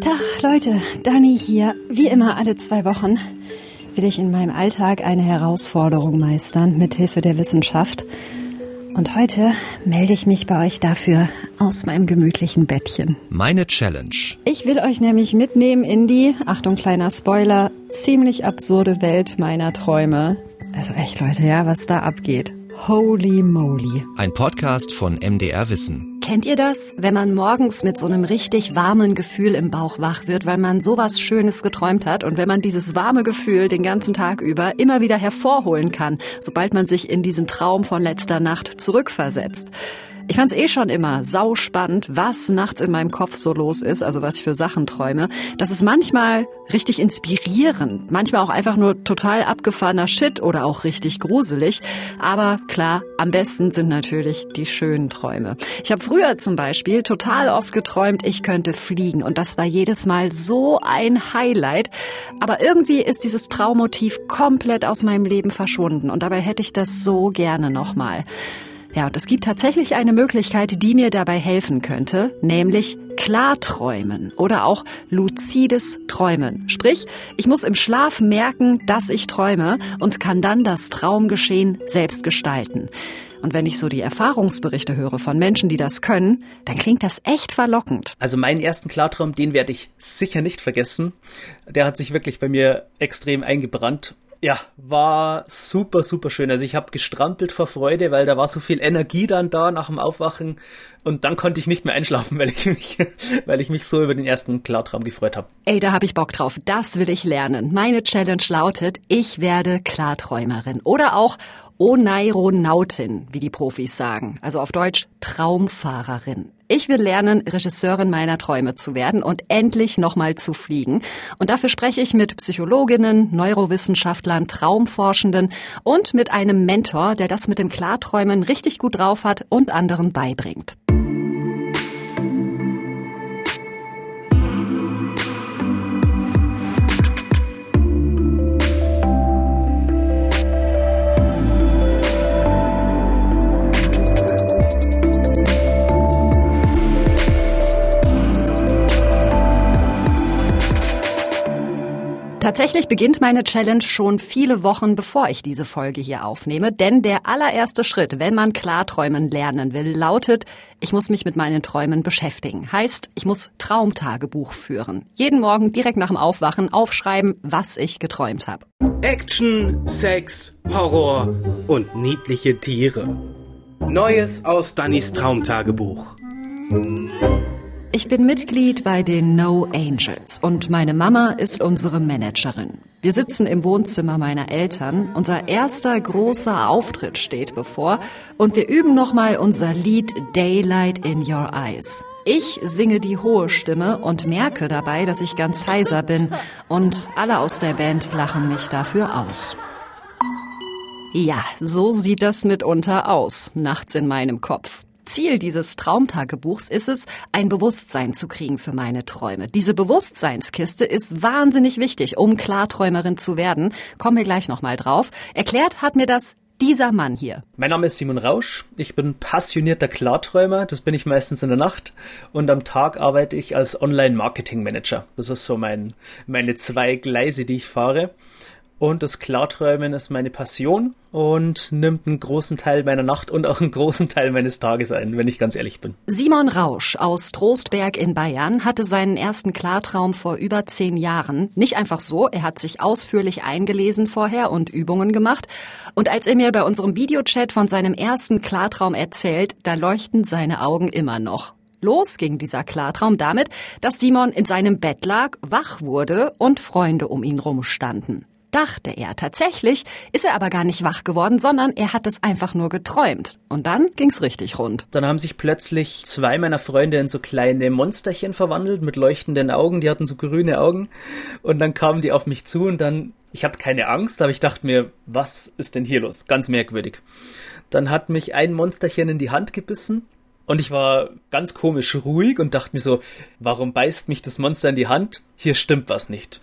Tag, Leute, Dani hier. Wie immer alle zwei Wochen will ich in meinem Alltag eine Herausforderung meistern mit Hilfe der Wissenschaft. Und heute melde ich mich bei euch dafür aus meinem gemütlichen Bettchen. Meine Challenge. Ich will euch nämlich mitnehmen in die, Achtung kleiner Spoiler, ziemlich absurde Welt meiner Träume. Also echt Leute, ja, was da abgeht. Holy moly. Ein Podcast von MDR Wissen. Kennt ihr das, wenn man morgens mit so einem richtig warmen Gefühl im Bauch wach wird, weil man sowas Schönes geträumt hat und wenn man dieses warme Gefühl den ganzen Tag über immer wieder hervorholen kann, sobald man sich in diesen Traum von letzter Nacht zurückversetzt? Ich fand es eh schon immer sau spannend, was nachts in meinem Kopf so los ist, also was ich für Sachen träume. Das ist manchmal richtig inspirierend, manchmal auch einfach nur total abgefahrener Shit oder auch richtig gruselig. Aber klar, am besten sind natürlich die schönen Träume. Ich habe früher zum Beispiel total oft geträumt, ich könnte fliegen und das war jedes Mal so ein Highlight. Aber irgendwie ist dieses Traummotiv komplett aus meinem Leben verschwunden und dabei hätte ich das so gerne nochmal. Ja, und es gibt tatsächlich eine Möglichkeit, die mir dabei helfen könnte, nämlich Klarträumen oder auch luzides Träumen. Sprich, ich muss im Schlaf merken, dass ich träume und kann dann das Traumgeschehen selbst gestalten. Und wenn ich so die Erfahrungsberichte höre von Menschen, die das können, dann klingt das echt verlockend. Also meinen ersten Klartraum, den werde ich sicher nicht vergessen. Der hat sich wirklich bei mir extrem eingebrannt. Ja, war super, super schön. Also ich habe gestrampelt vor Freude, weil da war so viel Energie dann da nach dem Aufwachen und dann konnte ich nicht mehr einschlafen, weil ich mich, weil ich mich so über den ersten Klartraum gefreut habe. Ey, da habe ich Bock drauf. Das will ich lernen. Meine Challenge lautet, ich werde Klarträumerin oder auch Oneironautin, wie die Profis sagen. Also auf Deutsch Traumfahrerin. Ich will lernen, Regisseurin meiner Träume zu werden und endlich nochmal zu fliegen. Und dafür spreche ich mit Psychologinnen, Neurowissenschaftlern, Traumforschenden und mit einem Mentor, der das mit dem Klarträumen richtig gut drauf hat und anderen beibringt. Tatsächlich beginnt meine Challenge schon viele Wochen bevor ich diese Folge hier aufnehme, denn der allererste Schritt, wenn man Klarträumen lernen will, lautet, ich muss mich mit meinen Träumen beschäftigen. Heißt, ich muss Traumtagebuch führen. Jeden Morgen direkt nach dem Aufwachen aufschreiben, was ich geträumt habe. Action, Sex, Horror und niedliche Tiere. Neues aus Dannys Traumtagebuch. Ich bin Mitglied bei den No Angels und meine Mama ist unsere Managerin. Wir sitzen im Wohnzimmer meiner Eltern. Unser erster großer Auftritt steht bevor und wir üben nochmal unser Lied Daylight in Your Eyes. Ich singe die hohe Stimme und merke dabei, dass ich ganz heiser bin und alle aus der Band lachen mich dafür aus. Ja, so sieht das mitunter aus, nachts in meinem Kopf. Ziel dieses Traumtagebuchs ist es, ein Bewusstsein zu kriegen für meine Träume. Diese Bewusstseinskiste ist wahnsinnig wichtig, um Klarträumerin zu werden. Kommen wir gleich nochmal drauf. Erklärt hat mir das dieser Mann hier. Mein Name ist Simon Rausch. Ich bin passionierter Klarträumer. Das bin ich meistens in der Nacht. Und am Tag arbeite ich als Online-Marketing-Manager. Das ist so mein, meine zwei Gleise, die ich fahre. Und das Klarträumen ist meine Passion und nimmt einen großen Teil meiner Nacht und auch einen großen Teil meines Tages ein, wenn ich ganz ehrlich bin. Simon Rausch aus Trostberg in Bayern hatte seinen ersten Klartraum vor über zehn Jahren. Nicht einfach so, er hat sich ausführlich eingelesen vorher und Übungen gemacht. Und als er mir bei unserem Videochat von seinem ersten Klartraum erzählt, da leuchten seine Augen immer noch. Los ging dieser Klartraum damit, dass Simon in seinem Bett lag, wach wurde und Freunde um ihn rumstanden dachte er. Tatsächlich ist er aber gar nicht wach geworden, sondern er hat es einfach nur geträumt. Und dann ging's richtig rund. Dann haben sich plötzlich zwei meiner Freunde in so kleine Monsterchen verwandelt mit leuchtenden Augen. Die hatten so grüne Augen. Und dann kamen die auf mich zu und dann, ich hatte keine Angst, aber ich dachte mir, was ist denn hier los? Ganz merkwürdig. Dann hat mich ein Monsterchen in die Hand gebissen Und ich war ganz komisch ruhig und dachte mir so, warum beißt mich das Monster in die Hand? Hier stimmt was nicht.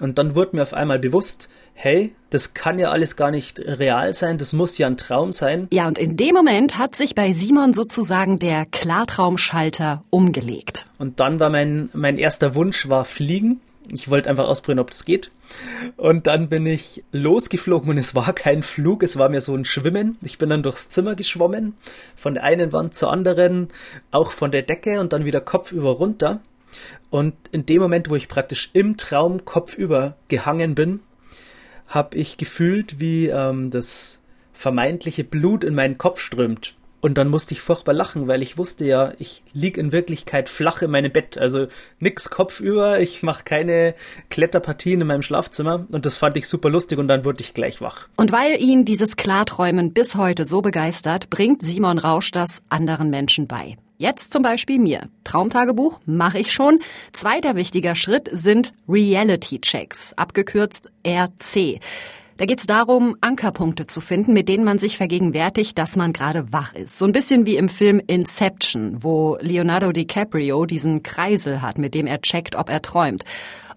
Und dann wurde mir auf einmal bewusst, hey, das kann ja alles gar nicht real sein, das muss ja ein Traum sein. Ja, und in dem Moment hat sich bei Simon sozusagen der Klartraumschalter umgelegt. Und dann war mein, mein erster Wunsch war fliegen. Ich wollte einfach ausprobieren, ob das geht. Und dann bin ich losgeflogen und es war kein Flug, es war mir so ein Schwimmen. Ich bin dann durchs Zimmer geschwommen, von der einen Wand zur anderen, auch von der Decke und dann wieder kopfüber runter. Und in dem Moment, wo ich praktisch im Traum kopfüber gehangen bin, habe ich gefühlt, wie ähm, das vermeintliche Blut in meinen Kopf strömt. Und dann musste ich furchtbar lachen, weil ich wusste ja, ich lieg in Wirklichkeit flach in meinem Bett. Also nix kopfüber, ich mache keine Kletterpartien in meinem Schlafzimmer. Und das fand ich super lustig und dann wurde ich gleich wach. Und weil ihn dieses Klarträumen bis heute so begeistert, bringt Simon Rausch das anderen Menschen bei. Jetzt zum Beispiel mir. Traumtagebuch mache ich schon. Zweiter wichtiger Schritt sind Reality Checks, abgekürzt RC. Da geht es darum, Ankerpunkte zu finden, mit denen man sich vergegenwärtigt, dass man gerade wach ist. So ein bisschen wie im Film Inception, wo Leonardo DiCaprio diesen Kreisel hat, mit dem er checkt, ob er träumt.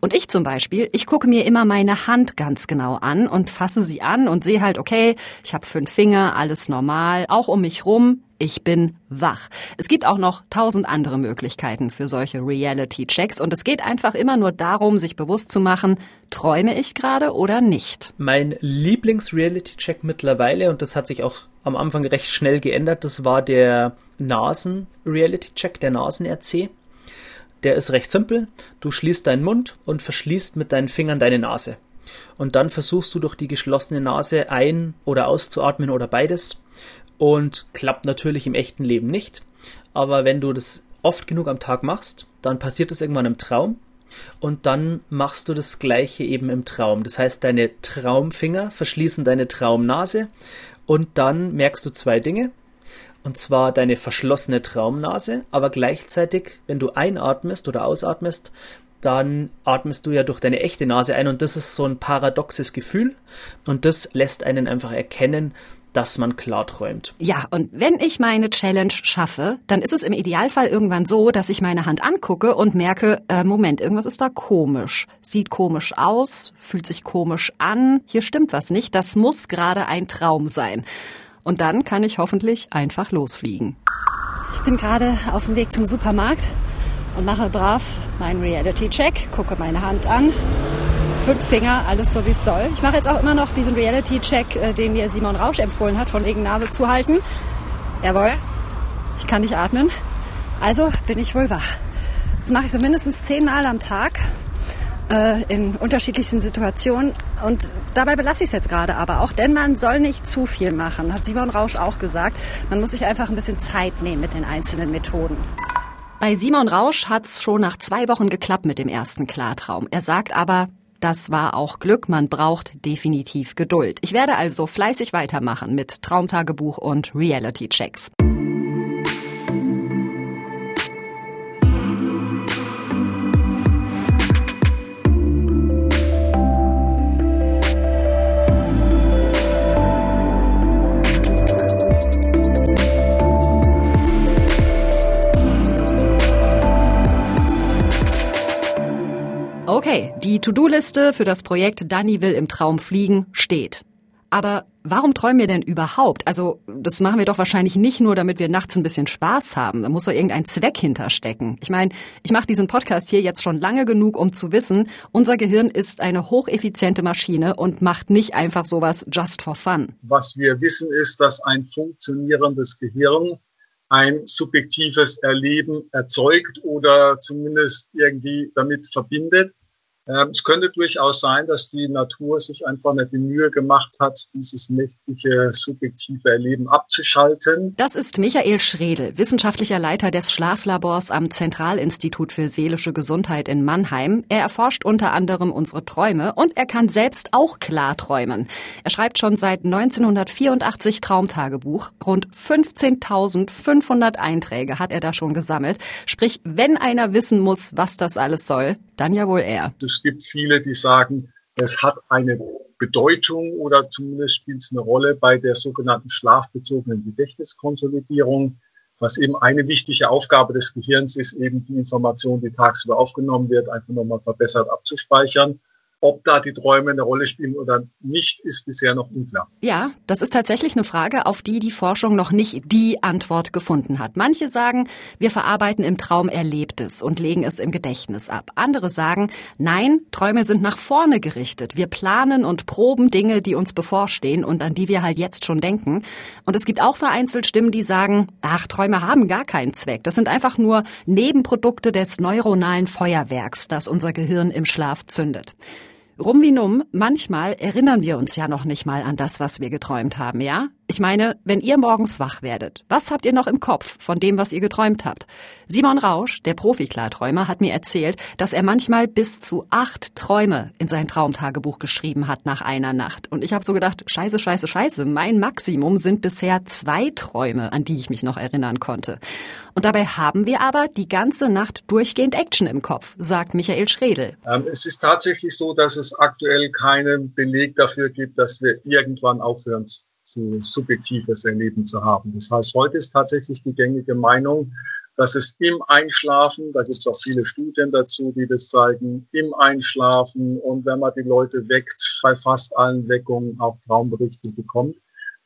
Und ich zum Beispiel, ich gucke mir immer meine Hand ganz genau an und fasse sie an und sehe halt, okay, ich habe fünf Finger, alles normal, auch um mich rum, ich bin wach. Es gibt auch noch tausend andere Möglichkeiten für solche Reality-Checks und es geht einfach immer nur darum, sich bewusst zu machen, träume ich gerade oder nicht. Mein Lieblings-Reality-Check mittlerweile, und das hat sich auch am Anfang recht schnell geändert, das war der Nasen-Reality-Check, der Nasen-RC. Der ist recht simpel. Du schließt deinen Mund und verschließt mit deinen Fingern deine Nase. Und dann versuchst du durch die geschlossene Nase ein- oder auszuatmen oder beides und klappt natürlich im echten Leben nicht. Aber wenn du das oft genug am Tag machst, dann passiert das irgendwann im Traum und dann machst du das gleiche eben im Traum. Das heißt, deine Traumfinger verschließen deine Traumnase und dann merkst du zwei Dinge. Und zwar deine verschlossene Traumnase, aber gleichzeitig, wenn du einatmest oder ausatmest, dann atmest du ja durch deine echte Nase ein und das ist so ein paradoxes Gefühl und das lässt einen einfach erkennen, dass man klar träumt. Ja, und wenn ich meine Challenge schaffe, dann ist es im Idealfall irgendwann so, dass ich meine Hand angucke und merke, äh, Moment, irgendwas ist da komisch. Sieht komisch aus, fühlt sich komisch an, hier stimmt was nicht, das muss gerade ein Traum sein. Und dann kann ich hoffentlich einfach losfliegen. Ich bin gerade auf dem Weg zum Supermarkt und mache brav meinen Reality-Check, gucke meine Hand an fünf Finger, alles so wie es soll. Ich mache jetzt auch immer noch diesen Reality-Check, äh, den mir Simon Rausch empfohlen hat, von wegen Nase zuhalten. Jawohl, ich kann nicht atmen. Also bin ich wohl wach. Das mache ich so mindestens zehnmal am Tag äh, in unterschiedlichsten Situationen. Und dabei belasse ich es jetzt gerade aber auch, denn man soll nicht zu viel machen, hat Simon Rausch auch gesagt. Man muss sich einfach ein bisschen Zeit nehmen mit den einzelnen Methoden. Bei Simon Rausch hat es schon nach zwei Wochen geklappt mit dem ersten Klartraum. Er sagt aber, das war auch Glück, man braucht definitiv Geduld. Ich werde also fleißig weitermachen mit Traumtagebuch und Reality-Checks. Okay, die To-Do-Liste für das Projekt Danny will im Traum fliegen steht. Aber warum träumen wir denn überhaupt? Also, das machen wir doch wahrscheinlich nicht nur, damit wir nachts ein bisschen Spaß haben. Da muss doch irgendein Zweck hinterstecken. Ich meine, ich mache diesen Podcast hier jetzt schon lange genug, um zu wissen, unser Gehirn ist eine hocheffiziente Maschine und macht nicht einfach sowas just for fun. Was wir wissen ist, dass ein funktionierendes Gehirn ein subjektives Erleben erzeugt oder zumindest irgendwie damit verbindet. Ähm, es könnte durchaus sein, dass die Natur sich einfach nicht die Mühe gemacht hat, dieses nächtliche subjektive Erleben abzuschalten. Das ist Michael Schredel, wissenschaftlicher Leiter des Schlaflabors am Zentralinstitut für seelische Gesundheit in Mannheim. Er erforscht unter anderem unsere Träume und er kann selbst auch klar träumen. Er schreibt schon seit 1984 Traumtagebuch. Rund 15.500 Einträge hat er da schon gesammelt. Sprich, wenn einer wissen muss, was das alles soll, dann ja wohl er. Es gibt viele, die sagen, es hat eine Bedeutung oder zumindest spielt es eine Rolle bei der sogenannten schlafbezogenen Gedächtniskonsolidierung. was eben eine wichtige Aufgabe des Gehirns ist, eben die Information, die tagsüber aufgenommen wird, einfach nochmal verbessert abzuspeichern ob da die Träume eine Rolle spielen oder nicht, ist bisher noch unklar. Ja, das ist tatsächlich eine Frage, auf die die Forschung noch nicht die Antwort gefunden hat. Manche sagen, wir verarbeiten im Traum Erlebtes und legen es im Gedächtnis ab. Andere sagen, nein, Träume sind nach vorne gerichtet. Wir planen und proben Dinge, die uns bevorstehen und an die wir halt jetzt schon denken. Und es gibt auch vereinzelt Stimmen, die sagen, ach, Träume haben gar keinen Zweck. Das sind einfach nur Nebenprodukte des neuronalen Feuerwerks, das unser Gehirn im Schlaf zündet. Rum wie numm, manchmal erinnern wir uns ja noch nicht mal an das, was wir geträumt haben, ja? Ich meine, wenn ihr morgens wach werdet, was habt ihr noch im Kopf von dem, was ihr geträumt habt? Simon Rausch, der Profi-Klarträumer, hat mir erzählt, dass er manchmal bis zu acht Träume in sein Traumtagebuch geschrieben hat nach einer Nacht. Und ich habe so gedacht, scheiße, scheiße, scheiße, mein Maximum sind bisher zwei Träume, an die ich mich noch erinnern konnte. Und dabei haben wir aber die ganze Nacht durchgehend Action im Kopf, sagt Michael Schredel. Ähm, es ist tatsächlich so, dass es aktuell keinen Beleg dafür gibt, dass wir irgendwann aufhören zu subjektives Erleben zu haben. Das heißt, heute ist tatsächlich die gängige Meinung, dass es im Einschlafen, da gibt es auch viele Studien dazu, die das zeigen, im Einschlafen und wenn man die Leute weckt, bei fast allen Weckungen auch Traumberichte bekommt.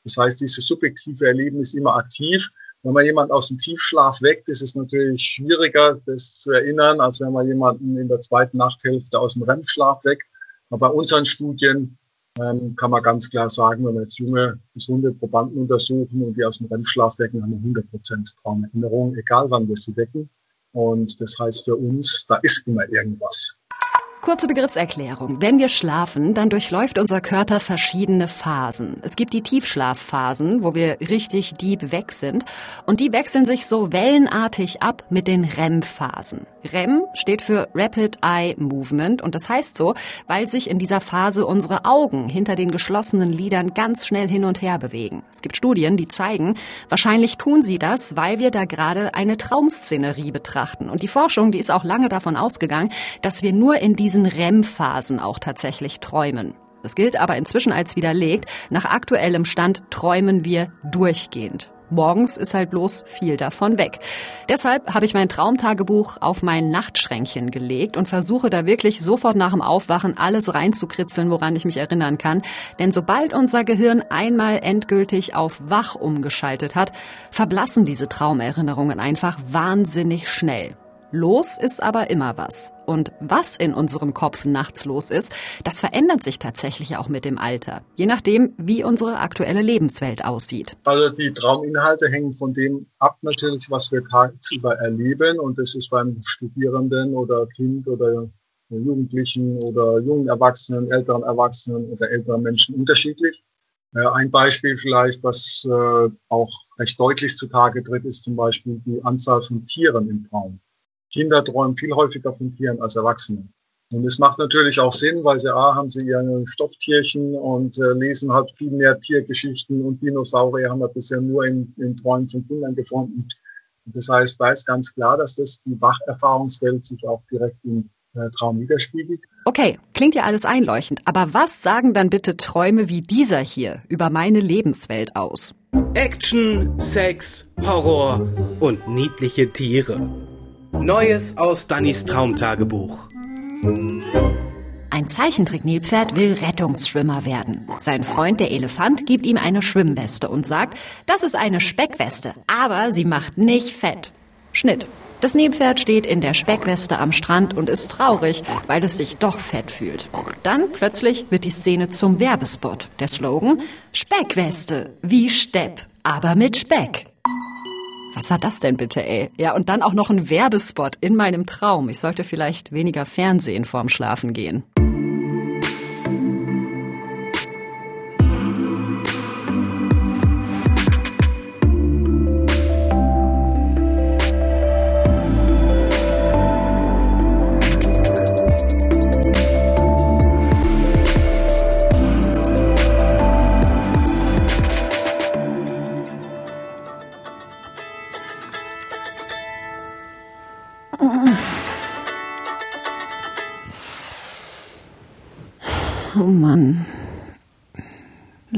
Das heißt, dieses subjektive Erleben ist immer aktiv. Wenn man jemanden aus dem Tiefschlaf weckt, ist es natürlich schwieriger, das zu erinnern, als wenn man jemanden in der zweiten Nachthälfte aus dem REM-Schlaf weckt. Aber bei unseren Studien ähm, kann man ganz klar sagen, wenn wir jetzt junge, gesunde Probanden untersuchen und die aus dem REM-Schlaf wecken, haben wir 100% Traumerinnerung, egal wann wir sie wecken. Und das heißt für uns, da ist immer irgendwas. Kurze Begriffserklärung. Wenn wir schlafen, dann durchläuft unser Körper verschiedene Phasen. Es gibt die Tiefschlafphasen, wo wir richtig deep weg sind. Und die wechseln sich so wellenartig ab mit den REM-Phasen. REM steht für Rapid Eye Movement und das heißt so, weil sich in dieser Phase unsere Augen hinter den geschlossenen Lidern ganz schnell hin und her bewegen. Es gibt Studien, die zeigen, wahrscheinlich tun sie das, weil wir da gerade eine Traumszenerie betrachten. Und die Forschung, die ist auch lange davon ausgegangen, dass wir nur in diese diesen REM-Phasen auch tatsächlich träumen. Das gilt aber inzwischen als widerlegt. Nach aktuellem Stand träumen wir durchgehend. Morgens ist halt bloß viel davon weg. Deshalb habe ich mein Traumtagebuch auf mein Nachtschränkchen gelegt und versuche da wirklich sofort nach dem Aufwachen alles reinzukritzeln, woran ich mich erinnern kann. Denn sobald unser Gehirn einmal endgültig auf wach umgeschaltet hat, verblassen diese Traumerinnerungen einfach wahnsinnig schnell. Los ist aber immer was. Und was in unserem Kopf nachts los ist, das verändert sich tatsächlich auch mit dem Alter. Je nachdem, wie unsere aktuelle Lebenswelt aussieht. Also die Trauminhalte hängen von dem ab natürlich, was wir tagsüber erleben. Und das ist beim Studierenden oder Kind oder Jugendlichen oder jungen Erwachsenen, älteren Erwachsenen oder älteren Menschen unterschiedlich. Äh, ein Beispiel vielleicht, was äh, auch recht deutlich zutage tritt, ist zum Beispiel die Anzahl von Tieren im Traum. Kinder träumen viel häufiger von Tieren als Erwachsene. Und es macht natürlich auch Sinn, weil sie A, haben sie ihre Stofftierchen und äh, lesen halt viel mehr Tiergeschichten und Dinosaurier haben wir bisher nur in, in Träumen von Kindern gefunden. Und das heißt, da ist ganz klar, dass das die Wacherfahrungswelt sich auch direkt im äh, Traum widerspiegelt. Okay, klingt ja alles einleuchtend, aber was sagen dann bitte Träume wie dieser hier über meine Lebenswelt aus? Action, Sex, Horror und niedliche Tiere. Neues aus Dannys Traumtagebuch. Ein Zeichentrick-Nilpferd will Rettungsschwimmer werden. Sein Freund, der Elefant, gibt ihm eine Schwimmweste und sagt, das ist eine Speckweste, aber sie macht nicht fett. Schnitt. Das Nilpferd steht in der Speckweste am Strand und ist traurig, weil es sich doch fett fühlt. Dann plötzlich wird die Szene zum Werbespot. Der Slogan Speckweste, wie Stepp, aber mit Speck. Was war das denn bitte, ey? Ja, und dann auch noch ein Werbespot in meinem Traum. Ich sollte vielleicht weniger Fernsehen vorm Schlafen gehen.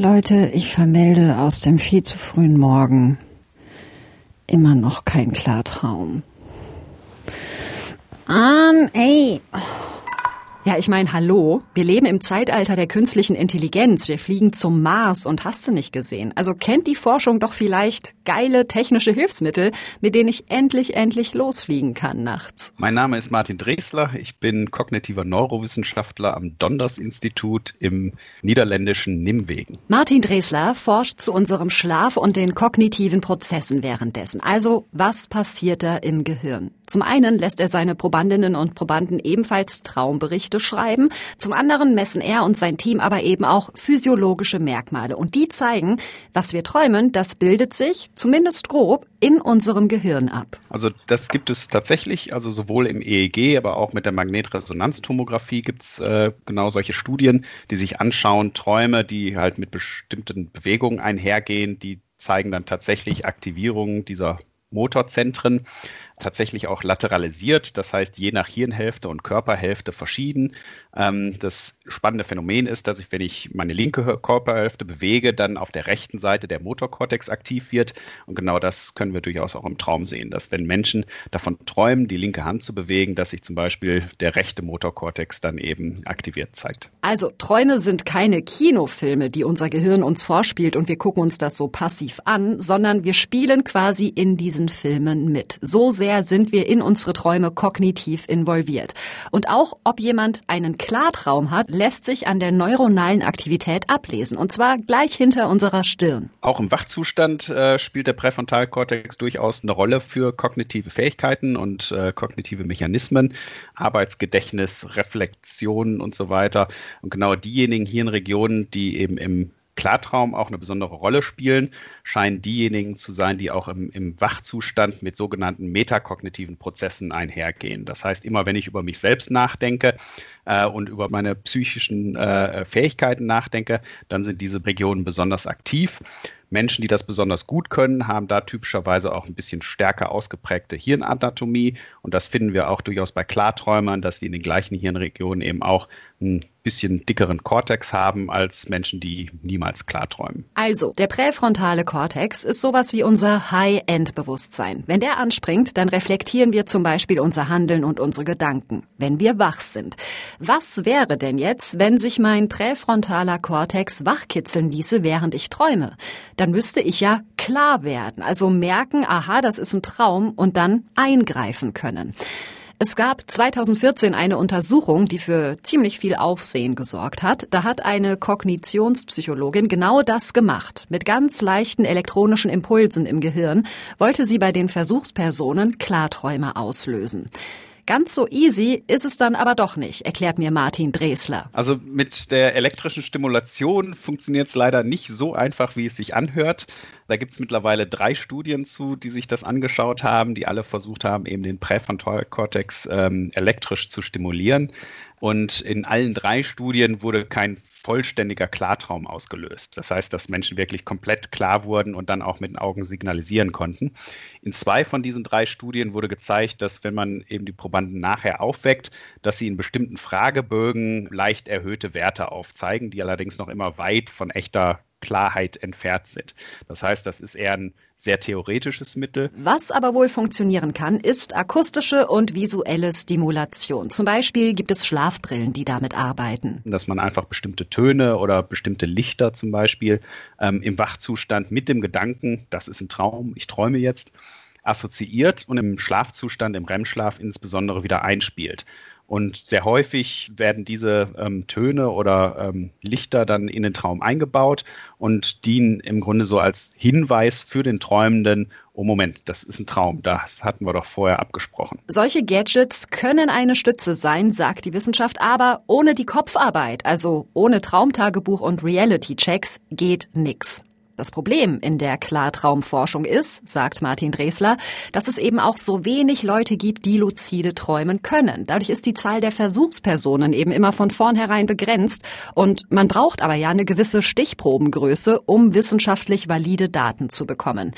Leute, ich vermelde aus dem viel zu frühen Morgen. Immer noch kein Klartraum. Um, ey. Ja, ich meine, hallo, wir leben im Zeitalter der künstlichen Intelligenz, wir fliegen zum Mars und hast du nicht gesehen. Also kennt die Forschung doch vielleicht geile technische Hilfsmittel, mit denen ich endlich, endlich losfliegen kann nachts. Mein Name ist Martin Dresler, ich bin kognitiver Neurowissenschaftler am Donders Institut im niederländischen Nimwegen. Martin Dresler forscht zu unserem Schlaf und den kognitiven Prozessen währenddessen. Also, was passiert da im Gehirn? Zum einen lässt er seine Probandinnen und Probanden ebenfalls Traumberichte schreiben, zum anderen messen er und sein Team aber eben auch physiologische Merkmale. Und die zeigen, was wir träumen, das bildet sich, zumindest grob, in unserem Gehirn ab. Also das gibt es tatsächlich, also sowohl im EEG, aber auch mit der Magnetresonanztomographie gibt es äh, genau solche Studien, die sich anschauen, Träume, die halt mit bestimmten Bewegungen einhergehen, die zeigen dann tatsächlich Aktivierungen dieser Motorzentren tatsächlich auch lateralisiert, das heißt je nach Hirnhälfte und Körperhälfte verschieden. Ähm, das spannende Phänomen ist, dass ich, wenn ich meine linke Körperhälfte bewege, dann auf der rechten Seite der Motorkortex aktiv wird. Und genau das können wir durchaus auch im Traum sehen, dass wenn Menschen davon träumen, die linke Hand zu bewegen, dass sich zum Beispiel der rechte Motorkortex dann eben aktiviert zeigt. Also Träume sind keine Kinofilme, die unser Gehirn uns vorspielt und wir gucken uns das so passiv an, sondern wir spielen quasi in diesen Filmen mit. So sehr sehr sind wir in unsere Träume kognitiv involviert. Und auch, ob jemand einen Klartraum hat, lässt sich an der neuronalen Aktivität ablesen. Und zwar gleich hinter unserer Stirn. Auch im Wachzustand äh, spielt der Präfrontalkortex durchaus eine Rolle für kognitive Fähigkeiten und äh, kognitive Mechanismen, Arbeitsgedächtnis, Reflexion und so weiter. Und genau diejenigen Hirnregionen, die eben im Klartraum auch eine besondere Rolle spielen, scheinen diejenigen zu sein, die auch im, im Wachzustand mit sogenannten metakognitiven Prozessen einhergehen. Das heißt, immer wenn ich über mich selbst nachdenke äh, und über meine psychischen äh, Fähigkeiten nachdenke, dann sind diese Regionen besonders aktiv. Menschen, die das besonders gut können, haben da typischerweise auch ein bisschen stärker ausgeprägte Hirnanatomie. Und das finden wir auch durchaus bei Klarträumern, dass die in den gleichen Hirnregionen eben auch ein bisschen dickeren Kortex haben als Menschen, die niemals klarträumen. Also, der präfrontale Kortex ist sowas wie unser High-End-Bewusstsein. Wenn der anspringt, dann reflektieren wir zum Beispiel unser Handeln und unsere Gedanken, wenn wir wach sind. Was wäre denn jetzt, wenn sich mein präfrontaler Kortex wachkitzeln ließe, während ich träume? Dann müsste ich ja klar werden, also merken, aha, das ist ein Traum und dann eingreifen können. Es gab 2014 eine Untersuchung, die für ziemlich viel Aufsehen gesorgt hat. Da hat eine Kognitionspsychologin genau das gemacht. Mit ganz leichten elektronischen Impulsen im Gehirn wollte sie bei den Versuchspersonen Klarträume auslösen. Ganz so easy ist es dann aber doch nicht, erklärt mir Martin Dresler. Also mit der elektrischen Stimulation funktioniert es leider nicht so einfach, wie es sich anhört. Da gibt es mittlerweile drei Studien zu, die sich das angeschaut haben, die alle versucht haben, eben den Präfrontalkortex ähm, elektrisch zu stimulieren. Und in allen drei Studien wurde kein vollständiger Klartraum ausgelöst. Das heißt, dass Menschen wirklich komplett klar wurden und dann auch mit den Augen signalisieren konnten. In zwei von diesen drei Studien wurde gezeigt, dass wenn man eben die Probanden nachher aufweckt, dass sie in bestimmten Fragebögen leicht erhöhte Werte aufzeigen, die allerdings noch immer weit von echter Klarheit entfernt sind. Das heißt, das ist eher ein sehr theoretisches Mittel. Was aber wohl funktionieren kann, ist akustische und visuelle Stimulation. Zum Beispiel gibt es Schlafbrillen, die damit arbeiten. Dass man einfach bestimmte Töne oder bestimmte Lichter zum Beispiel ähm, im Wachzustand mit dem Gedanken, das ist ein Traum, ich träume jetzt, assoziiert und im Schlafzustand, im REM-Schlaf insbesondere wieder einspielt. Und sehr häufig werden diese ähm, Töne oder ähm, Lichter dann in den Traum eingebaut und dienen im Grunde so als Hinweis für den Träumenden, oh Moment, das ist ein Traum, das hatten wir doch vorher abgesprochen. Solche Gadgets können eine Stütze sein, sagt die Wissenschaft, aber ohne die Kopfarbeit, also ohne Traumtagebuch und Reality-Checks, geht nix. Das Problem in der Klartraumforschung ist, sagt Martin Dresler, dass es eben auch so wenig Leute gibt, die luzide träumen können. Dadurch ist die Zahl der Versuchspersonen eben immer von vornherein begrenzt und man braucht aber ja eine gewisse Stichprobengröße, um wissenschaftlich valide Daten zu bekommen.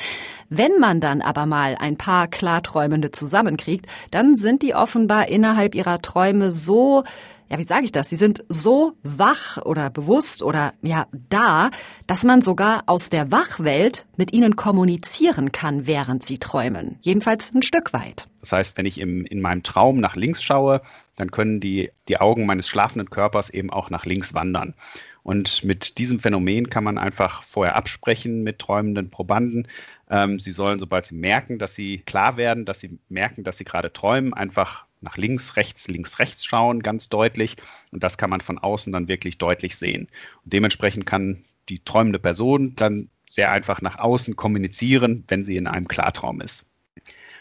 Wenn man dann aber mal ein paar Klarträumende zusammenkriegt, dann sind die offenbar innerhalb ihrer Träume so ja, wie sage ich das? Sie sind so wach oder bewusst oder ja da, dass man sogar aus der Wachwelt mit ihnen kommunizieren kann, während sie träumen. Jedenfalls ein Stück weit. Das heißt, wenn ich im, in meinem Traum nach links schaue, dann können die, die Augen meines schlafenden Körpers eben auch nach links wandern. Und mit diesem Phänomen kann man einfach vorher absprechen mit träumenden Probanden. Ähm, sie sollen, sobald sie merken, dass sie klar werden, dass sie merken, dass sie gerade träumen, einfach nach links, rechts, links, rechts schauen, ganz deutlich. Und das kann man von außen dann wirklich deutlich sehen. Und dementsprechend kann die träumende Person dann sehr einfach nach außen kommunizieren, wenn sie in einem Klartraum ist.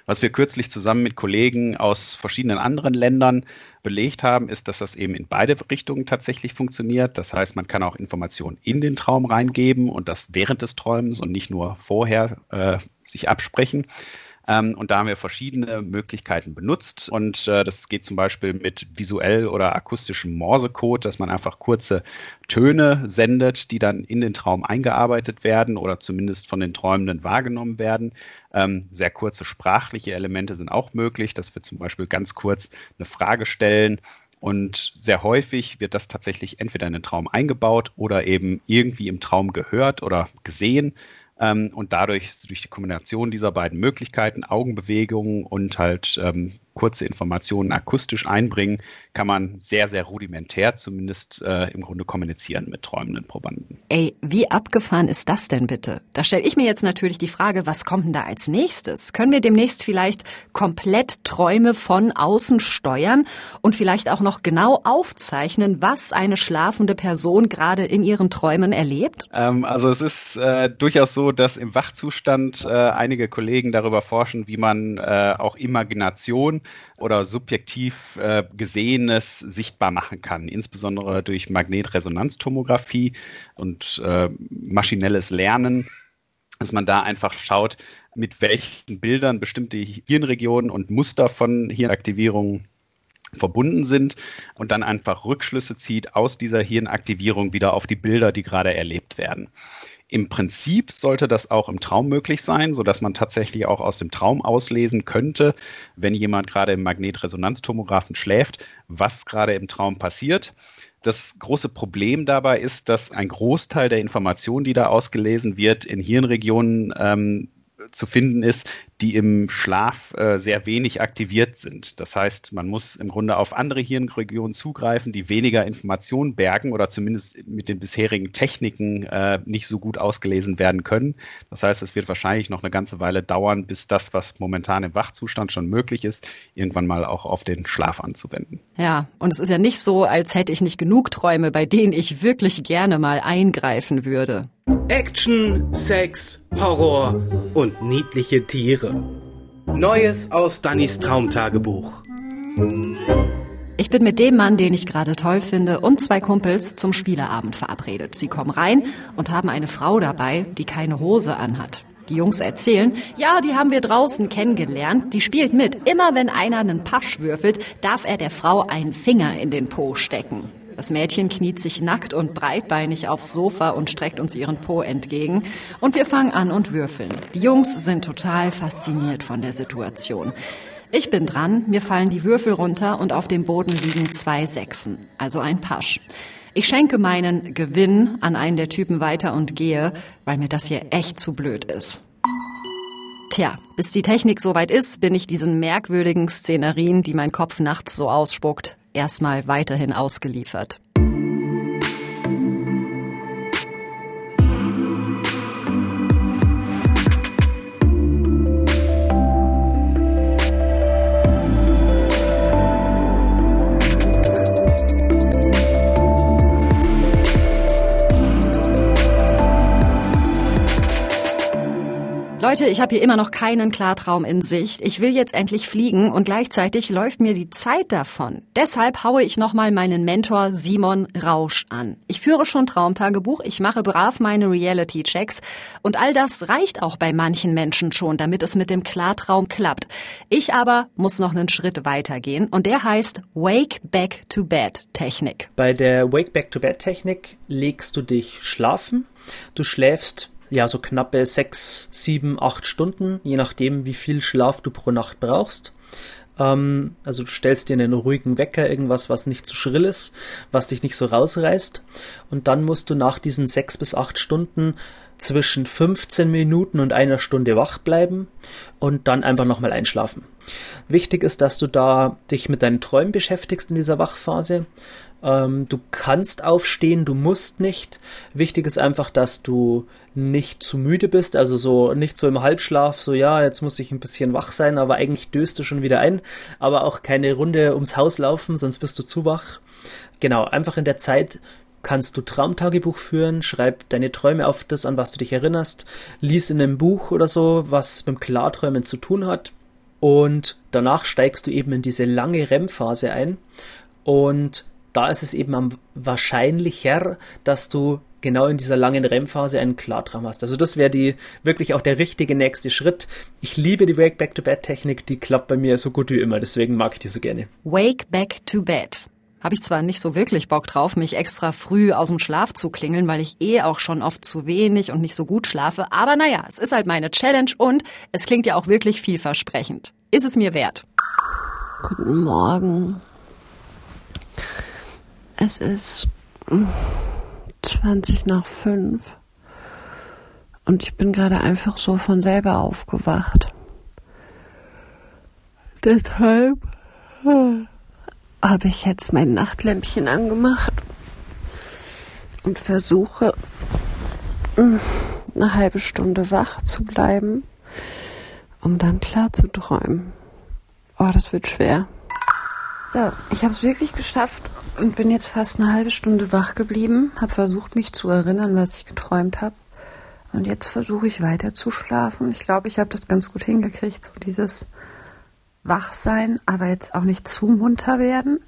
Was wir kürzlich zusammen mit Kollegen aus verschiedenen anderen Ländern belegt haben, ist, dass das eben in beide Richtungen tatsächlich funktioniert. Das heißt, man kann auch Informationen in den Traum reingeben und das während des Träumens und nicht nur vorher äh, sich absprechen. Ähm, und da haben wir verschiedene Möglichkeiten benutzt. Und äh, das geht zum Beispiel mit visuell oder akustischem Morsecode, dass man einfach kurze Töne sendet, die dann in den Traum eingearbeitet werden oder zumindest von den Träumenden wahrgenommen werden. Ähm, sehr kurze sprachliche Elemente sind auch möglich, dass wir zum Beispiel ganz kurz eine Frage stellen und sehr häufig wird das tatsächlich entweder in den Traum eingebaut oder eben irgendwie im Traum gehört oder gesehen. Ähm, und dadurch, durch die Kombination dieser beiden Möglichkeiten, Augenbewegungen und halt ähm, kurze Informationen akustisch einbringen, kann man sehr, sehr rudimentär zumindest äh, im Grunde kommunizieren mit träumenden Probanden. Ey, wie abgefahren ist das denn bitte? Da stelle ich mir jetzt natürlich die Frage, was kommt denn da als nächstes? Können wir demnächst vielleicht komplett Träume von außen steuern und vielleicht auch noch genau aufzeichnen, was eine schlafende Person gerade in ihren Träumen erlebt? Ähm, also es ist äh, durchaus so, dass im Wachzustand äh, einige Kollegen darüber forschen, wie man äh, auch Imagination oder subjektiv äh, Gesehenes sichtbar machen kann, insbesondere durch Magnetresonanztomographie und äh, maschinelles Lernen, dass man da einfach schaut, mit welchen Bildern bestimmte Hirnregionen und Muster von Hirnaktivierungen verbunden sind und dann einfach Rückschlüsse zieht aus dieser Hirnaktivierung wieder auf die Bilder, die gerade erlebt werden. Im Prinzip sollte das auch im Traum möglich sein, sodass man tatsächlich auch aus dem Traum auslesen könnte, wenn jemand gerade im Magnetresonanztomographen schläft, was gerade im Traum passiert. Das große Problem dabei ist, dass ein Großteil der Informationen, die da ausgelesen wird, in Hirnregionen ähm, zu finden ist, die im Schlaf äh, sehr wenig aktiviert sind. Das heißt, man muss im Grunde auf andere Hirnregionen zugreifen, die weniger Informationen bergen oder zumindest mit den bisherigen Techniken äh, nicht so gut ausgelesen werden können. Das heißt, es wird wahrscheinlich noch eine ganze Weile dauern, bis das, was momentan im Wachzustand schon möglich ist, irgendwann mal auch auf den Schlaf anzuwenden. Ja, und es ist ja nicht so, als hätte ich nicht genug Träume, bei denen ich wirklich gerne mal eingreifen würde. Action, Sex, Horror und niedliche Tiere. Neues aus Dannys Traumtagebuch. Ich bin mit dem Mann, den ich gerade toll finde, und zwei Kumpels zum Spieleabend verabredet. Sie kommen rein und haben eine Frau dabei, die keine Hose anhat. Die Jungs erzählen, ja, die haben wir draußen kennengelernt. Die spielt mit. Immer wenn einer einen Pasch würfelt, darf er der Frau einen Finger in den Po stecken. Das Mädchen kniet sich nackt und breitbeinig aufs Sofa und streckt uns ihren Po entgegen. Und wir fangen an und würfeln. Die Jungs sind total fasziniert von der Situation. Ich bin dran, mir fallen die Würfel runter und auf dem Boden liegen zwei Sechsen, also ein Pasch. Ich schenke meinen Gewinn an einen der Typen weiter und gehe, weil mir das hier echt zu blöd ist. Tja, bis die Technik soweit ist, bin ich diesen merkwürdigen Szenerien, die mein Kopf nachts so ausspuckt, erstmal weiterhin ausgeliefert. Leute, ich habe hier immer noch keinen Klartraum in Sicht. Ich will jetzt endlich fliegen und gleichzeitig läuft mir die Zeit davon. Deshalb haue ich nochmal meinen Mentor Simon Rausch an. Ich führe schon Traumtagebuch, ich mache brav meine Reality-Checks und all das reicht auch bei manchen Menschen schon, damit es mit dem Klartraum klappt. Ich aber muss noch einen Schritt weitergehen und der heißt Wake Back to Bed Technik. Bei der Wake Back to Bed Technik legst du dich schlafen. Du schläfst ja, so knappe sechs, sieben, acht Stunden, je nachdem, wie viel Schlaf du pro Nacht brauchst. Ähm, also du stellst dir einen ruhigen Wecker, irgendwas, was nicht zu schrill ist, was dich nicht so rausreißt. Und dann musst du nach diesen sechs bis acht Stunden zwischen 15 Minuten und einer Stunde wach bleiben und dann einfach nochmal einschlafen. Wichtig ist, dass du da dich mit deinen Träumen beschäftigst in dieser Wachphase. Ähm, du kannst aufstehen, du musst nicht. Wichtig ist einfach, dass du nicht zu müde bist, also so nicht so im Halbschlaf, so ja, jetzt muss ich ein bisschen wach sein, aber eigentlich döst du schon wieder ein, aber auch keine Runde ums Haus laufen, sonst bist du zu wach. Genau, einfach in der Zeit kannst du Traumtagebuch führen, schreib deine Träume auf das, an was du dich erinnerst, lies in einem Buch oder so, was mit Klarträumen zu tun hat. Und danach steigst du eben in diese lange REM-Phase ein. Und da ist es eben am wahrscheinlicher, dass du genau in dieser langen REM-Phase einen Klartraum hast. Also das wäre die wirklich auch der richtige nächste Schritt. Ich liebe die Wake Back to Bed Technik, die klappt bei mir so gut wie immer, deswegen mag ich die so gerne. Wake Back to Bed. Habe ich zwar nicht so wirklich Bock drauf, mich extra früh aus dem Schlaf zu klingeln, weil ich eh auch schon oft zu wenig und nicht so gut schlafe, aber naja, es ist halt meine Challenge und es klingt ja auch wirklich vielversprechend. Ist es mir wert. Guten Morgen. Es ist 20 nach 5 und ich bin gerade einfach so von selber aufgewacht. Deshalb habe ich jetzt mein Nachtlämpchen angemacht und versuche eine halbe Stunde wach zu bleiben, um dann klar zu träumen. Oh, das wird schwer. So, ich habe es wirklich geschafft und bin jetzt fast eine halbe Stunde wach geblieben, habe versucht, mich zu erinnern, was ich geträumt habe. Und jetzt versuche ich weiter zu schlafen. Ich glaube, ich habe das ganz gut hingekriegt, so dieses wach sein, aber jetzt auch nicht zu munter werden.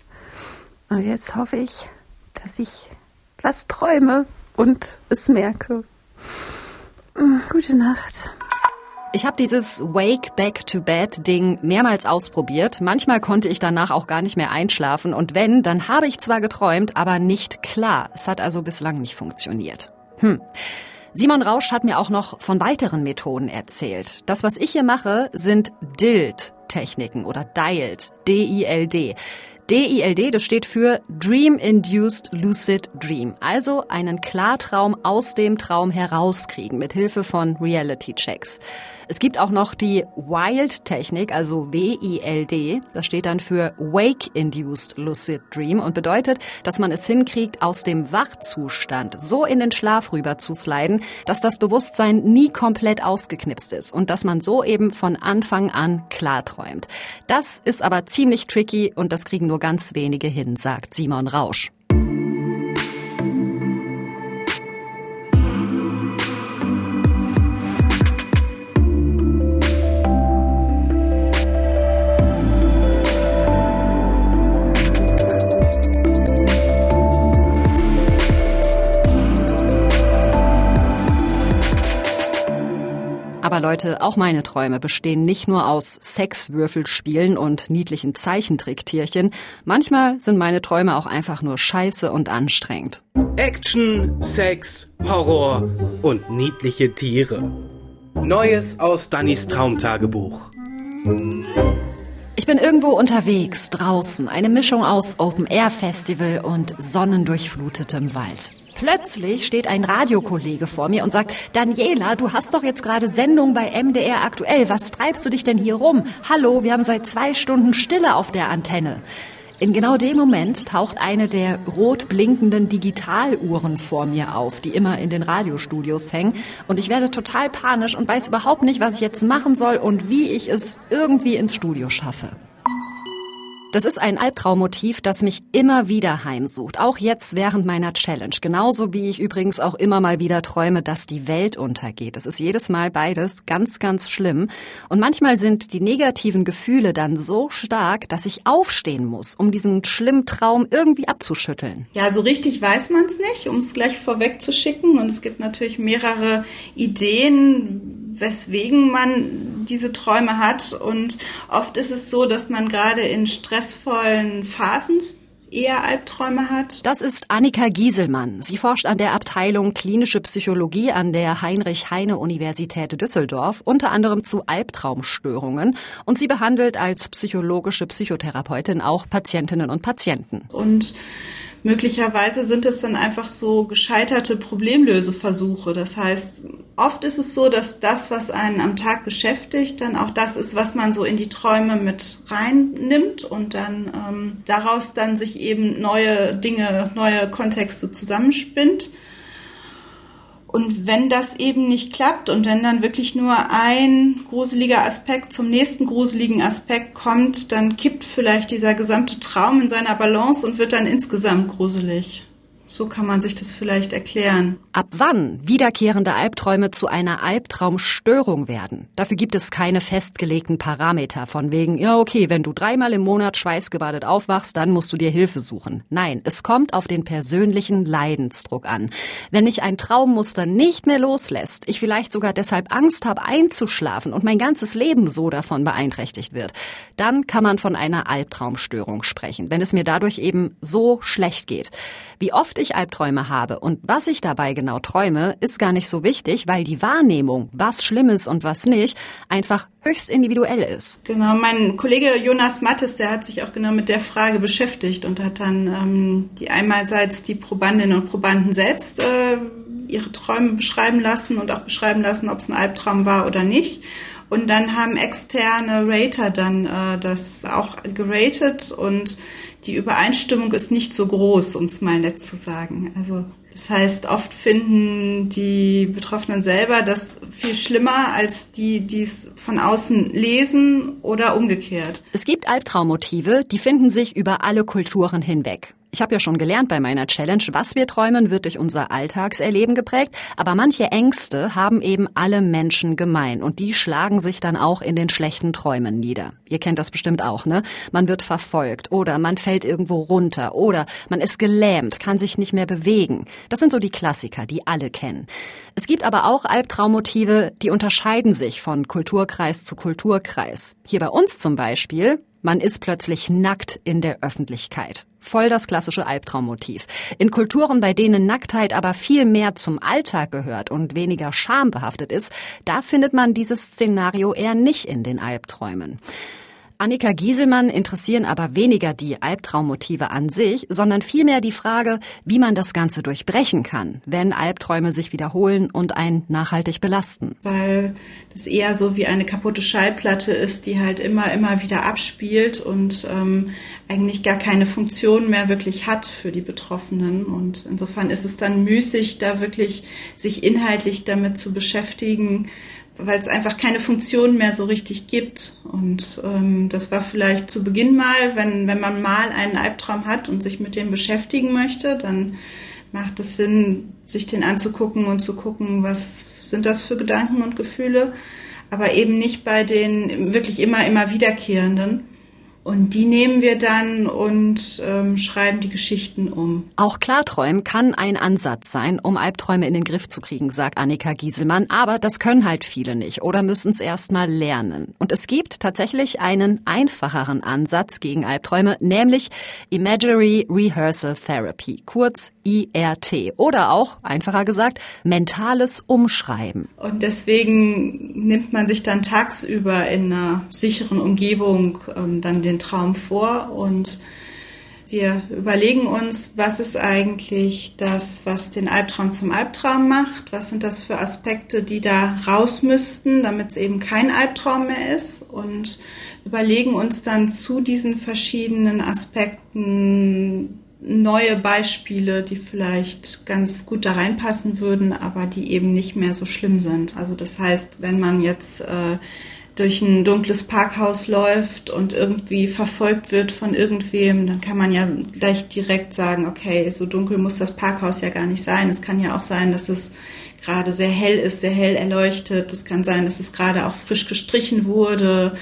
Und jetzt hoffe ich, dass ich was träume und es merke. Mm, gute Nacht. Ich habe dieses Wake Back to Bed Ding mehrmals ausprobiert. Manchmal konnte ich danach auch gar nicht mehr einschlafen und wenn, dann habe ich zwar geträumt, aber nicht klar. Es hat also bislang nicht funktioniert. Hm. Simon Rausch hat mir auch noch von weiteren Methoden erzählt. Das, was ich hier mache, sind DILD-Techniken oder DILD, D-I-L-D. DILD, das steht für Dream Induced Lucid Dream, also einen Klartraum aus dem Traum herauskriegen mit Hilfe von Reality Checks. Es gibt auch noch die Wild-Technik, also W-I-L-D. Das steht dann für Wake-Induced Lucid Dream und bedeutet, dass man es hinkriegt, aus dem Wachzustand so in den Schlaf rüber zu sliden, dass das Bewusstsein nie komplett ausgeknipst ist und dass man so eben von Anfang an klarträumt. Das ist aber ziemlich tricky und das kriegen nur ganz wenige hin, sagt Simon Rausch. Leute, auch meine Träume bestehen nicht nur aus Sexwürfelspielen und niedlichen Zeichentricktierchen. Manchmal sind meine Träume auch einfach nur scheiße und anstrengend. Action, Sex, Horror und niedliche Tiere. Neues aus Dannys Traumtagebuch. Ich bin irgendwo unterwegs, draußen, eine Mischung aus Open-Air-Festival und sonnendurchflutetem Wald. Plötzlich steht ein Radiokollege vor mir und sagt, Daniela, du hast doch jetzt gerade Sendung bei MDR aktuell. Was treibst du dich denn hier rum? Hallo, wir haben seit zwei Stunden Stille auf der Antenne. In genau dem Moment taucht eine der rot blinkenden Digitaluhren vor mir auf, die immer in den Radiostudios hängen. Und ich werde total panisch und weiß überhaupt nicht, was ich jetzt machen soll und wie ich es irgendwie ins Studio schaffe. Das ist ein Albtraummotiv, das mich immer wieder heimsucht, auch jetzt während meiner Challenge. Genauso wie ich übrigens auch immer mal wieder träume, dass die Welt untergeht. Das ist jedes Mal beides ganz, ganz schlimm. Und manchmal sind die negativen Gefühle dann so stark, dass ich aufstehen muss, um diesen schlimmen Traum irgendwie abzuschütteln. Ja, so richtig weiß man es nicht, um es gleich vorwegzuschicken. Und es gibt natürlich mehrere Ideen, weswegen man diese Träume hat. Und oft ist es so, dass man gerade in stressvollen Phasen eher Albträume hat. Das ist Annika Gieselmann. Sie forscht an der Abteilung Klinische Psychologie an der Heinrich-Heine-Universität Düsseldorf, unter anderem zu Albtraumstörungen. Und sie behandelt als psychologische Psychotherapeutin auch Patientinnen und Patienten. Und Möglicherweise sind es dann einfach so gescheiterte Problemlöseversuche. Das heißt, oft ist es so, dass das, was einen am Tag beschäftigt, dann auch das ist, was man so in die Träume mit reinnimmt und dann ähm, daraus dann sich eben neue Dinge, neue Kontexte zusammenspinnt. Und wenn das eben nicht klappt und wenn dann wirklich nur ein gruseliger Aspekt zum nächsten gruseligen Aspekt kommt, dann kippt vielleicht dieser gesamte Traum in seiner Balance und wird dann insgesamt gruselig. So kann man sich das vielleicht erklären. Ab wann wiederkehrende Albträume zu einer Albtraumstörung werden, dafür gibt es keine festgelegten Parameter von wegen, ja okay, wenn du dreimal im Monat schweißgebadet aufwachst, dann musst du dir Hilfe suchen. Nein, es kommt auf den persönlichen Leidensdruck an. Wenn mich ein Traummuster nicht mehr loslässt, ich vielleicht sogar deshalb Angst habe einzuschlafen und mein ganzes Leben so davon beeinträchtigt wird, dann kann man von einer Albtraumstörung sprechen, wenn es mir dadurch eben so schlecht geht. Wie oft ich Albträume habe und was ich dabei genau träume, ist gar nicht so wichtig, weil die Wahrnehmung, was schlimm ist und was nicht, einfach höchst individuell ist. Genau, mein Kollege Jonas Mattes, der hat sich auch genau mit der Frage beschäftigt und hat dann ähm, die einmalseits die Probandinnen und Probanden selbst äh, ihre Träume beschreiben lassen und auch beschreiben lassen, ob es ein Albtraum war oder nicht. Und dann haben externe Rater dann äh, das auch geratet und die Übereinstimmung ist nicht so groß, um es mal nett zu sagen. Also das heißt, oft finden die Betroffenen selber das viel schlimmer als die, die es von außen lesen oder umgekehrt. Es gibt Albtraummotive, die finden sich über alle Kulturen hinweg. Ich habe ja schon gelernt bei meiner Challenge, was wir träumen, wird durch unser Alltagserleben geprägt, aber manche Ängste haben eben alle Menschen gemein und die schlagen sich dann auch in den schlechten Träumen nieder. Ihr kennt das bestimmt auch, ne? Man wird verfolgt oder man fällt irgendwo runter oder man ist gelähmt, kann sich nicht mehr bewegen. Das sind so die Klassiker, die alle kennen. Es gibt aber auch Albtraummotive, die unterscheiden sich von Kulturkreis zu Kulturkreis. Hier bei uns zum Beispiel man ist plötzlich nackt in der Öffentlichkeit. Voll das klassische Albtraummotiv. In Kulturen, bei denen Nacktheit aber viel mehr zum Alltag gehört und weniger schambehaftet ist, da findet man dieses Szenario eher nicht in den Albträumen. Annika Gieselmann interessieren aber weniger die Albtraummotive an sich, sondern vielmehr die Frage, wie man das Ganze durchbrechen kann, wenn Albträume sich wiederholen und einen nachhaltig belasten. Weil das eher so wie eine kaputte Schallplatte ist, die halt immer, immer wieder abspielt und ähm, eigentlich gar keine Funktion mehr wirklich hat für die Betroffenen. Und insofern ist es dann müßig, da wirklich sich inhaltlich damit zu beschäftigen, weil es einfach keine Funktion mehr so richtig gibt. Und ähm, das war vielleicht zu Beginn mal, wenn, wenn man mal einen Albtraum hat und sich mit dem beschäftigen möchte, dann macht es Sinn, sich den anzugucken und zu gucken, was sind das für Gedanken und Gefühle, aber eben nicht bei den wirklich immer, immer wiederkehrenden. Und die nehmen wir dann und ähm, schreiben die Geschichten um. Auch Klarträumen kann ein Ansatz sein, um Albträume in den Griff zu kriegen, sagt Annika Gieselmann. Aber das können halt viele nicht oder müssen es erst mal lernen. Und es gibt tatsächlich einen einfacheren Ansatz gegen Albträume, nämlich Imaginary Rehearsal Therapy, kurz IRT. Oder auch, einfacher gesagt, mentales Umschreiben. Und deswegen nimmt man sich dann tagsüber in einer sicheren Umgebung ähm, dann den den Traum vor und wir überlegen uns, was ist eigentlich das, was den Albtraum zum Albtraum macht? Was sind das für Aspekte, die da raus müssten, damit es eben kein Albtraum mehr ist? Und überlegen uns dann zu diesen verschiedenen Aspekten neue Beispiele, die vielleicht ganz gut da reinpassen würden, aber die eben nicht mehr so schlimm sind. Also das heißt, wenn man jetzt äh, durch ein dunkles Parkhaus läuft und irgendwie verfolgt wird von irgendwem, dann kann man ja gleich direkt sagen, okay, so dunkel muss das Parkhaus ja gar nicht sein. Es kann ja auch sein, dass es gerade sehr hell ist, sehr hell erleuchtet. Es kann sein, dass es gerade auch frisch gestrichen wurde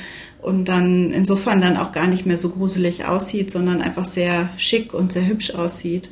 und dann insofern dann auch gar nicht mehr so gruselig aussieht, sondern einfach sehr schick und sehr hübsch aussieht.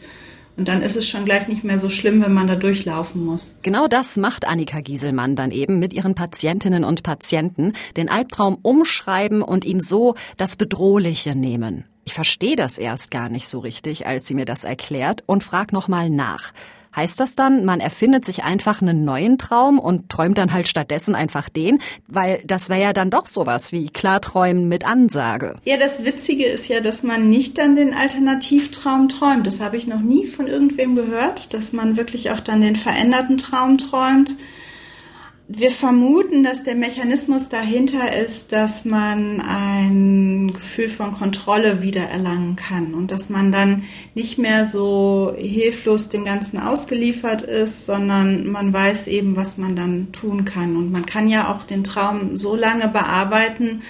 Und dann ist es schon gleich nicht mehr so schlimm, wenn man da durchlaufen muss. Genau das macht Annika Gieselmann dann eben mit ihren Patientinnen und Patienten, den Albtraum umschreiben und ihm so das Bedrohliche nehmen. Ich verstehe das erst gar nicht so richtig, als sie mir das erklärt und frag nochmal nach. Heißt das dann, man erfindet sich einfach einen neuen Traum und träumt dann halt stattdessen einfach den? Weil das wäre ja dann doch sowas wie Klarträumen mit Ansage. Ja, das Witzige ist ja, dass man nicht dann den Alternativtraum träumt. Das habe ich noch nie von irgendwem gehört, dass man wirklich auch dann den veränderten Traum träumt. Wir vermuten, dass der Mechanismus dahinter ist, dass man ein Gefühl von Kontrolle wiedererlangen kann und dass man dann nicht mehr so hilflos dem Ganzen ausgeliefert ist, sondern man weiß eben, was man dann tun kann. Und man kann ja auch den Traum so lange bearbeiten,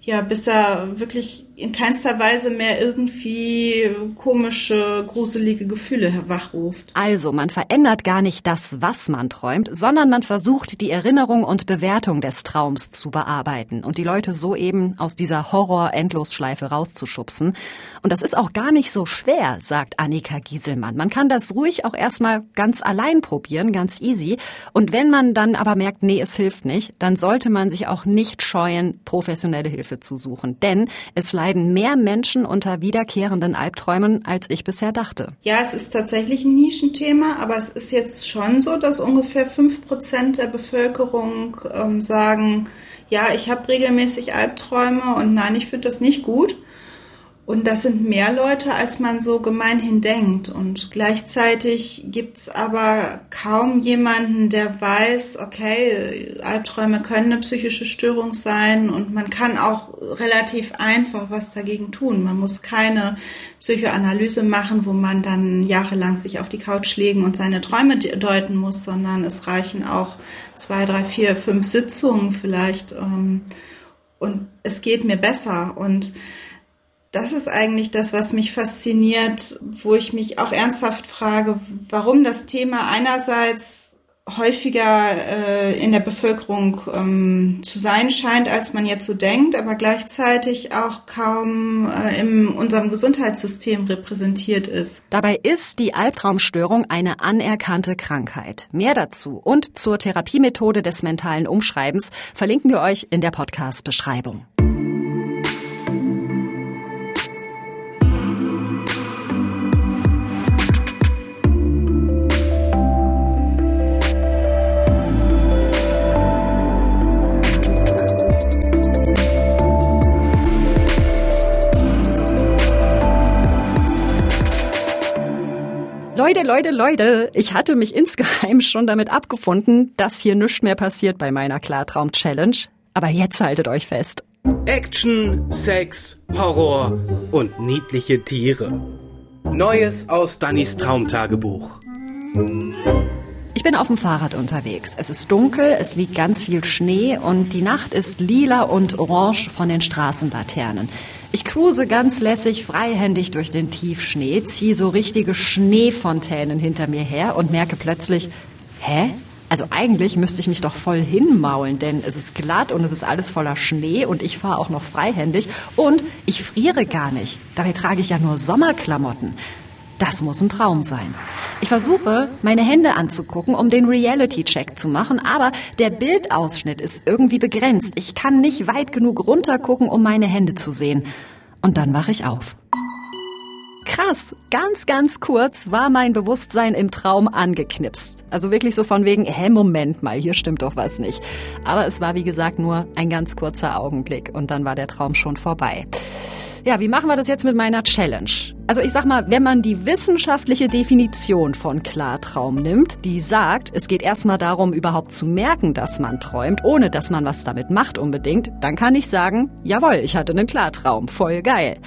ja, bis er wirklich in keinster Weise mehr irgendwie komische, gruselige Gefühle wachruft. Also, man verändert gar nicht das, was man träumt, sondern man versucht, die Erinnerung und Bewertung des Traums zu bearbeiten und die Leute so eben aus dieser Horror-Endlosschleife rauszuschubsen. Und das ist auch gar nicht so schwer, sagt Annika Gieselmann. Man kann das ruhig auch erstmal ganz allein probieren, ganz easy. Und wenn man dann aber merkt, nee, es hilft nicht, dann sollte man sich auch nicht scheuen, professionelle Hilfe zu suchen. Denn es leiden mehr Menschen unter wiederkehrenden Albträumen, als ich bisher dachte. Ja, es ist tatsächlich ein Nischenthema, aber es ist jetzt schon so, dass ungefähr fünf Prozent der Bevölkerung ähm, sagen, ja, ich habe regelmäßig Albträume und nein, ich finde das nicht gut. Und das sind mehr Leute, als man so gemeinhin denkt. Und gleichzeitig gibt's aber kaum jemanden, der weiß, okay, Albträume können eine psychische Störung sein und man kann auch relativ einfach was dagegen tun. Man muss keine Psychoanalyse machen, wo man dann jahrelang sich auf die Couch legen und seine Träume deuten muss, sondern es reichen auch zwei, drei, vier, fünf Sitzungen vielleicht. Ähm, und es geht mir besser. Und das ist eigentlich das, was mich fasziniert, wo ich mich auch ernsthaft frage, warum das Thema einerseits häufiger äh, in der Bevölkerung ähm, zu sein scheint, als man jetzt so denkt, aber gleichzeitig auch kaum äh, in unserem Gesundheitssystem repräsentiert ist. Dabei ist die Albtraumstörung eine anerkannte Krankheit. Mehr dazu und zur Therapiemethode des mentalen Umschreibens verlinken wir euch in der Podcast-Beschreibung. Leute, Leute, Leute, ich hatte mich insgeheim schon damit abgefunden, dass hier nichts mehr passiert bei meiner Klartraum-Challenge. Aber jetzt haltet euch fest. Action, Sex, Horror und niedliche Tiere. Neues aus Dannys Traumtagebuch. Ich bin auf dem Fahrrad unterwegs. Es ist dunkel, es liegt ganz viel Schnee und die Nacht ist lila und orange von den Straßenlaternen. Ich cruise ganz lässig freihändig durch den Tiefschnee, ziehe so richtige Schneefontänen hinter mir her und merke plötzlich, hä? Also eigentlich müsste ich mich doch voll hinmaulen, denn es ist glatt und es ist alles voller Schnee und ich fahre auch noch freihändig und ich friere gar nicht. Dabei trage ich ja nur Sommerklamotten. Das muss ein Traum sein. Ich versuche, meine Hände anzugucken, um den Reality-Check zu machen, aber der Bildausschnitt ist irgendwie begrenzt. Ich kann nicht weit genug runtergucken, um meine Hände zu sehen. Und dann wache ich auf. Krass, ganz, ganz kurz war mein Bewusstsein im Traum angeknipst. Also wirklich so von wegen, hä, Moment mal, hier stimmt doch was nicht. Aber es war wie gesagt nur ein ganz kurzer Augenblick und dann war der Traum schon vorbei. Ja, wie machen wir das jetzt mit meiner Challenge? Also ich sag mal, wenn man die wissenschaftliche Definition von Klartraum nimmt, die sagt, es geht erstmal darum, überhaupt zu merken, dass man träumt, ohne dass man was damit macht unbedingt, dann kann ich sagen, jawohl, ich hatte einen Klartraum, voll geil.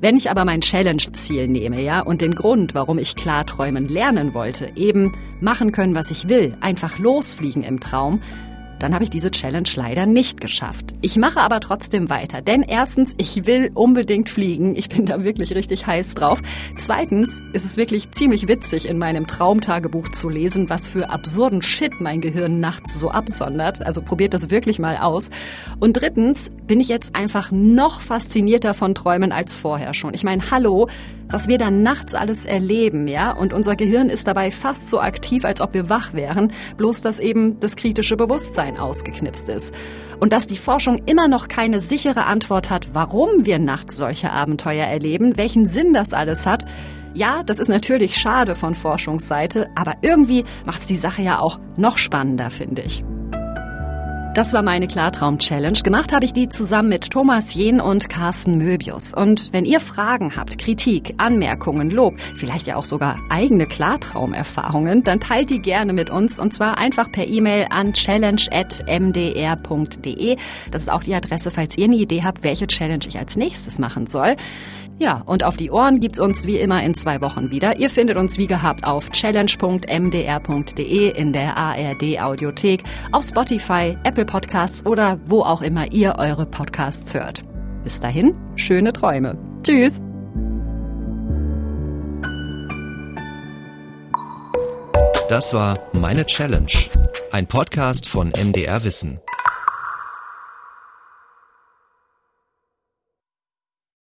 Wenn ich aber mein Challenge-Ziel nehme, ja, und den Grund, warum ich Klarträumen lernen wollte, eben machen können, was ich will, einfach losfliegen im Traum, dann habe ich diese Challenge leider nicht geschafft. Ich mache aber trotzdem weiter, denn erstens, ich will unbedingt fliegen. Ich bin da wirklich richtig heiß drauf. Zweitens ist es wirklich ziemlich witzig, in meinem Traumtagebuch zu lesen, was für absurden Shit mein Gehirn nachts so absondert. Also probiert das wirklich mal aus. Und drittens bin ich jetzt einfach noch faszinierter von Träumen als vorher schon. Ich meine, hallo, Was wir dann nachts alles erleben, ja, und unser Gehirn ist dabei fast so aktiv, als ob wir wach wären, bloß dass eben das kritische Bewusstsein ausgeknipst ist. Und dass die Forschung immer noch keine sichere Antwort hat, warum wir nachts solche Abenteuer erleben, welchen Sinn das alles hat, ja, das ist natürlich schade von Forschungsseite, aber irgendwie macht's die Sache ja auch noch spannender, finde ich. Das war meine Klartraum-Challenge. Gemacht habe ich die zusammen mit Thomas Jehn und Carsten Möbius. Und wenn ihr Fragen habt, Kritik, Anmerkungen, Lob, vielleicht ja auch sogar eigene Klartraumerfahrungen, dann teilt die gerne mit uns und zwar einfach per E-Mail an challenge.mdr.de. Das ist auch die Adresse, falls ihr eine Idee habt, welche Challenge ich als nächstes machen soll. Ja, und auf die Ohren gibt's uns wie immer in zwei Wochen wieder. Ihr findet uns wie gehabt auf challenge.mdr.de in der ARD Audiothek, auf Spotify, Apple Podcasts oder wo auch immer ihr eure Podcasts hört. Bis dahin, schöne Träume. Tschüss. Das war Meine Challenge, ein Podcast von MDR Wissen.